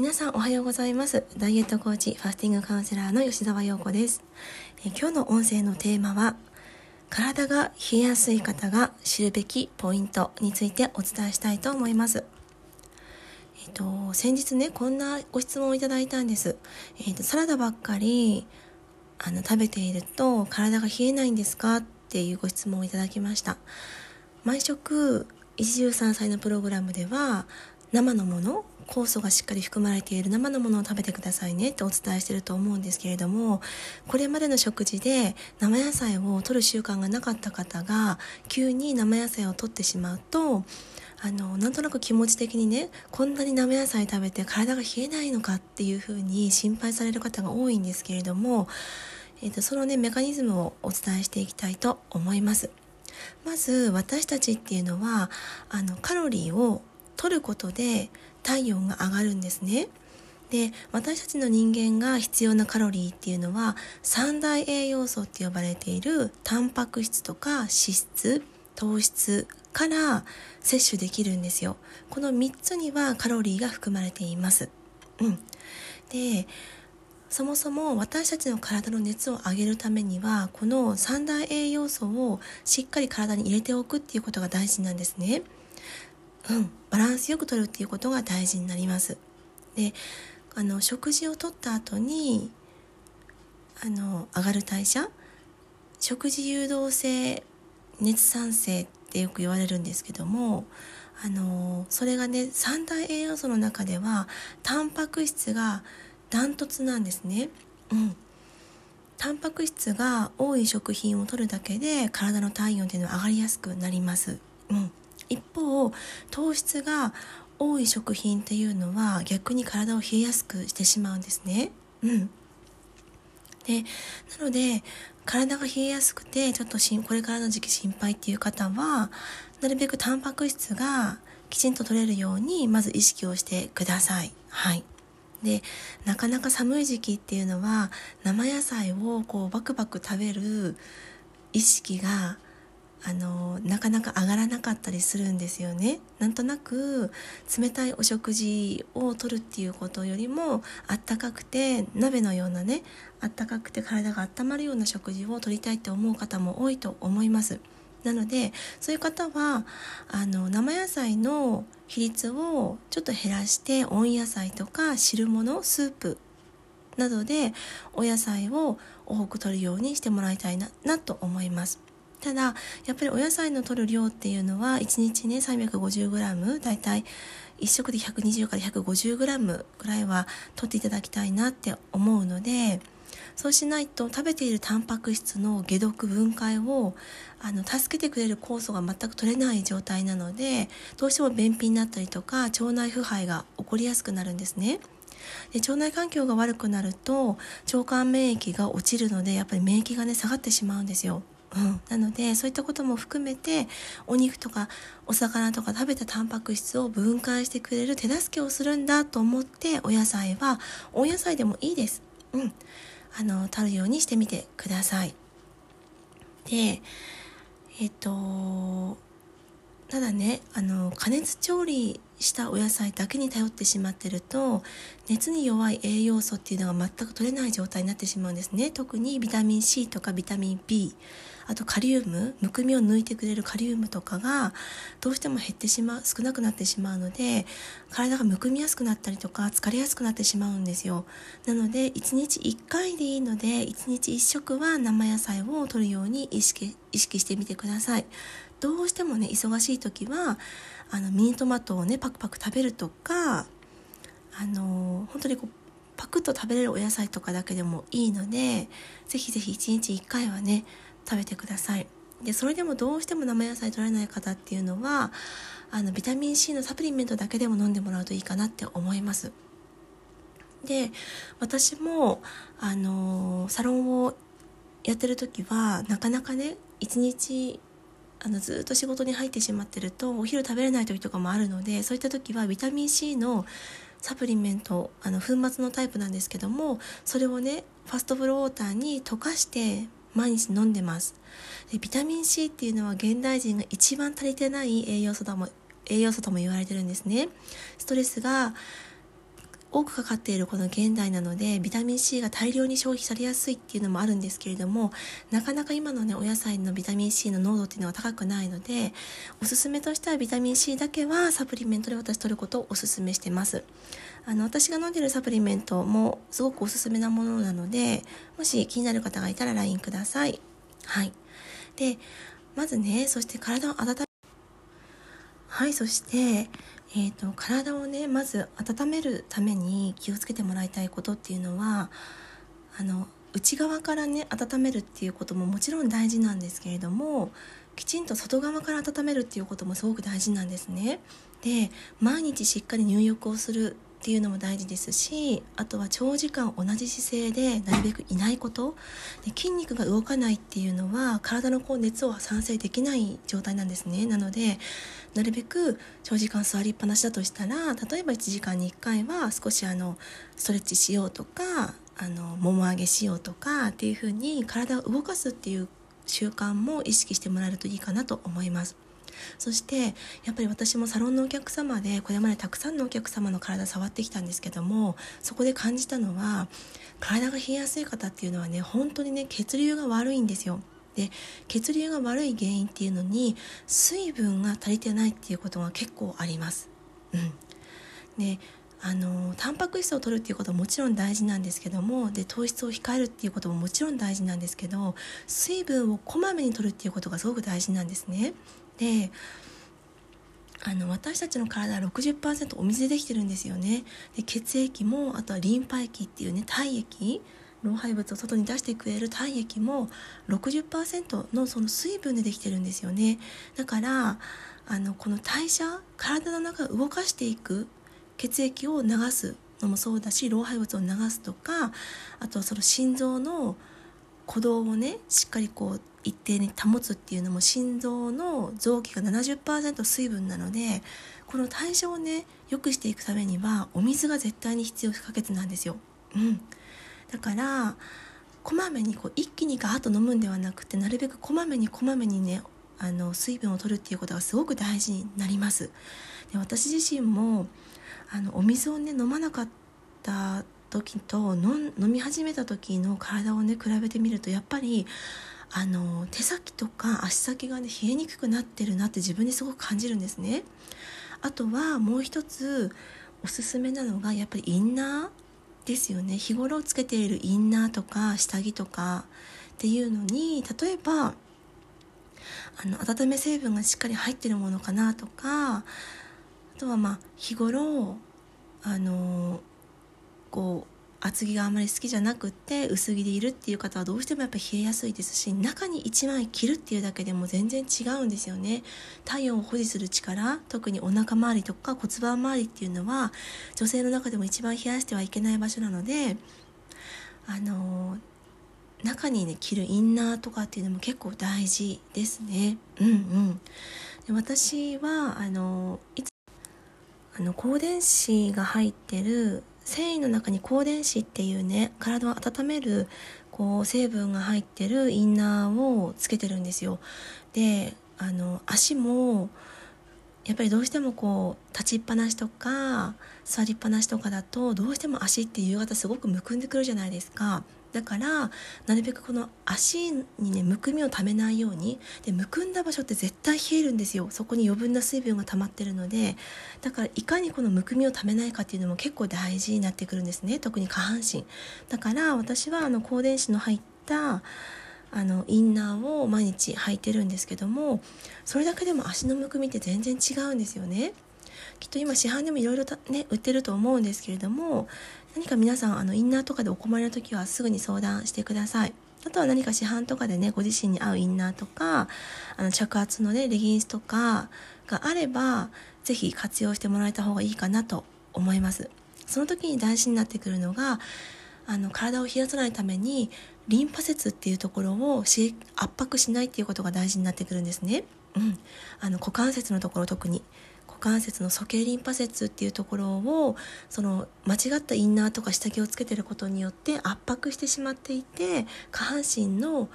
皆さんおはようございます。ダイエットコーチファスティングカウンセラーの吉澤陽子です。え今日の音声のテーマは体が冷えやすい方が知るべきポイントについてお伝えしたいと思います。えっと先日ねこんなご質問をいただいたんです。えっとサラダばっかりあの食べていると体が冷えないんですかっていうご質問をいただきました。毎食一汁三菜のプログラムでは生のもの酵素がしっかり含まれている生のものを食べてくださいねってお伝えしてると思うんですけれどもこれまでの食事で生野菜を摂る習慣がなかった方が急に生野菜を摂ってしまうとあのなんとなく気持ち的にねこんなに生野菜食べて体が冷えないのかっていうふうに心配される方が多いんですけれども、えーと、とそのねメカニズムをお伝えしていきたいと思います。まず私たちっていうのはあのカロリーを取ることで体温が上がるんですね。で私たちの人間が必要なカロリーっていうのは三大栄養素って呼ばれているタンパク質とか脂質糖質から摂取できるんですよ。この3つにはカロリーが含まれています。うん。でそもそも私たちの体の熱を上げるためにはこの三大栄養素をしっかり体に入れておくっていうことが大事なんですね。うん、バランスよくとるっていうことが大事になります。であの食事をとった後にあの上がる代謝食事誘導性熱産生ってよく言われるんですけどもあのそれがね三大栄養素の中ではタンパク質がダントツなんですね。うん、タンパク質が多い食品を摂るだけで体の体温っていうのは上がりやすくなります。うん一方糖質が多い食品っていうのは逆に体を冷えやすくしてしまうんですね。うん、でなので体が冷えやすくてちょっとしんこれからの時期心配っていう方はなるべくタンパク質がきちんと取れるようにまず意識をしてください。はい。でなかなか寒い時期っていうのは生野菜をこうバクバク食べる意識があのなかなか上がらなかったりするんですよね。なんとなく冷たいお食事をとるっていうことよりもあったかくて鍋のようなねあったかくて体が温まるような食事をとりたいって思う方も多いと思います。なのでそういう方はあの生野菜の比率をちょっと減らして温野菜とか汁物スープなどでお野菜を多く摂るようにしてもらいたいななと思います。ただやっぱりお野菜の取る量っていうのは1日ね 350g だいたい1食で120から 150g ぐらいは取っていただきたいなって思うのでそうしないと食べているタンパク質の解毒分解をあの助けてくれる酵素が全く取れない状態なのでどうしても便秘になったりとか腸内腐敗が起こりやすくなるんですね。で腸内環境が悪くなると腸管免疫が落ちるのでやっぱり免疫がね下がってしまうんですよ。うん、なのでそういったことも含めてお肉とかお魚とか食べたタンパク質を分解してくれる手助けをするんだと思ってお野菜はお野菜でもいいです。うん、あの取るようにしてみてください。でえっとただねあの加熱調理したお野菜だけに頼ってしまってると熱に弱い栄養素っていうのが全く取れない状態になってしまうんですね。特にビタミン C とかビタミン B あとカリウムむくみを抜いてくれるカリウムとかがどうしても減ってしまう少なくなってしまうので体がむくみやすくなったりとか疲れやすくなってしまうんですよ。なので1日1回でいいので1日1食は生野菜を摂るように意識意識してみてください。どうしてもね忙しい時はあのミニトマトをねパクパク食べるとかあの本当にこうパクッと食べれるお野菜とかだけでもいいのでぜひぜひ1日1回はね食べてください。でそれでもどうしても生野菜取れない方っていうのはあのビタミン C のサプリメントだけでも飲んでもらうといいかなって思います。で私もあのサロンをやってる時はなかなかね一日あのずっと仕事に入ってしまってるとお昼食べれない時とかもあるのでそういった時はビタミン C のサプリメントあの粉末のタイプなんですけどもそれをねファストフルウォーターに溶かして毎日飲んでます。でビタミン C っていうのは現代人が一番足りてない栄養素とも栄養素とも言われてるんですね。ストレスが多くかかっているこの現代なのでビタミン C が大量に消費されやすいっていうのもあるんですけれどもなかなか今のねお野菜のビタミン C の濃度っていうのは高くないのでおすすめとしてはビタミン C だけはサプリメントで私取ることをおすすめしてます。あの私が飲んでるサプリメントもすごくおすすめなものなのでもし気になる方がいたら LINE ください。はい。でまずねそして体を温めはいそしてえーと、体をねまず温めるために気をつけてもらいたいことっていうのはあの内側からね温めるっていうことももちろん大事なんですけれどもきちんと外側から温めるっていうこともすごく大事なんですね。で毎日しっかり入浴をするっていうのも大事ですしあとは長時間同じ姿勢でなるべくいないことで筋肉が動かないっていうのは体のこう熱を産生できない状態なんですねなのでなるべく長時間座りっぱなしだとしたら例えば1時間に1回は少しあのストレッチしようとかあのもも上げしようとかっていうふうに体を動かすっていう習慣も意識してもらえるといいかなと思います。そしてやっぱり私もサロンのお客様でこれまでたくさんのお客様の体触ってきたんですけどもそこで感じたのは体が冷えやすい方っていうのはね本当にね血流が悪いんですよ。で血流が悪い原因っていうのに水分が足りてないっていうことが結構あります。うん、であのタンパク質を取るっていうことはもちろん大事なんですけどもで糖質を控えるっていうことももちろん大事なんですけど水分をこまめに取るっていうことがすごく大事なんですね。であの私たちの体は60%お水でできてるんですよね。で血液もあとはリンパ液っていうね体液老廃物を外に出してくれる体液も60%のその水分でできてるんですよね。だからあのこの代謝体の中を動かしていく血液を流すのもそうだし老廃物を流すとかあとはその心臓の鼓動をねしっかりこう一定に保つっていうのも心臓の臓器が70%水分なのでこの代謝をね良くしていくためにはお水が絶対に必要不可欠なんですよ。うん、だからこまめにこう一気にガーッと飲むんではなくてなるべくこまめにこまめにねあの水分を取るっていうことがすごく大事になります。で私自身もあのお水をね飲まなかった時と飲み始めた時の体をね比べてみるとやっぱりあの手先とか足先がね冷えにくくなってるなって自分にすごく感じるんですね。あとはもう一つおすすめなのがやっぱりインナーですよね日頃つけているインナーとか下着とかっていうのに例えばあの温め成分がしっかり入ってるものかなとかあとはまあ日頃あのこう厚着があんまり好きじゃなくて薄着でいるっていう方はどうしてもやっぱ冷えやすいですし中に1枚着るっていうだけでも全然違うんですよね。体温を保持する力特にお腹周りとか骨盤周りっていうのは女性の中でも一番冷やしてはいけない場所なのであの中にね着るインナーとかっていうのも結構大事ですね。うんうん。で私はあのいつあの光電子が入ってる繊維の中に光電子っていうね体を温めるこう成分が入ってるインナーをつけてるんですよ。であの足もやっぱりどうしてもこう立ちっぱなしとか座りっぱなしとかだとどうしても足って夕方すごくむくんでくるじゃないですか。だからなるべくこの足にねむくみをためないようにでむくんだ場所って絶対冷えるんですよ。そこに余分な水分が溜まってるので。だからいかにこのむくみをためないかっていうのも結構大事になってくるんですね。特に下半身。だから私はあの光電子の入ったあのインナーを毎日履いてるんですけどもそれだけでも足のむくみって全然違うんですよね。きっと今市販でもいろいろね売ってると思うんですけれども何か皆さんあのインナーとかでお困りの時はすぐに相談してください。あとは何か市販とかでねご自身に合うインナーとかあの着圧のねレギンスとかがあれば是非活用してもらえた方がいいかなと思います。その時に大事になってくるのがあの体を冷やさないためにリンパ節っていうところを圧迫しないっていうことが大事になってくるんですね。うん、あの股関節のところ特に。関節の鼠径リンパ節っていうところをその間違ったインナーとか下着をつけてることによって圧迫してしまっていて下半身の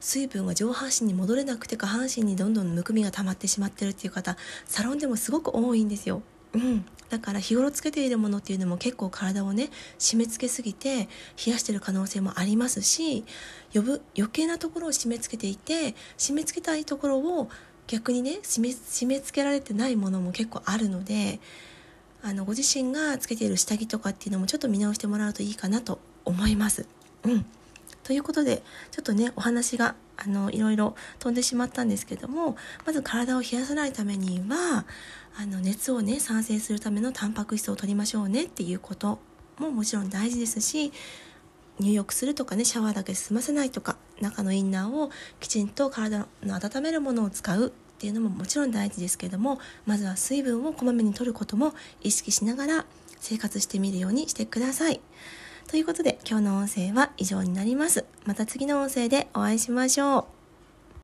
水分が上半身に戻れなくて下半身にどんどんむくみが溜まってしまってるっていう方サロンでもすごく多いんですよ。うんだから日頃つけているものっていうのも結構体をね締め付けすぎて冷やしてる可能性もありますし呼ぶ余計なところを締め付けていて締め付けたいところを逆にね締め締め付けられてないものも結構あるのであのご自身がつけている下着とかっていうのもちょっと見直してもらうといいかなと思います。うんということでちょっとねお話があのいろいろ飛んでしまったんですけどもまず体を冷やさないためにはあの熱をね産生するためのタンパク質を取りましょうねっていうことももちろん大事ですし入浴するとかねシャワーだけ済ませないとか中のインナーをきちんと体の温めるものを使うっていうのももちろん大事ですけどもまずは水分をこまめに摂ることも意識しながら生活してみるようにしてください。ということで今日の音声は以上になります。また次の音声でお会いしましょう。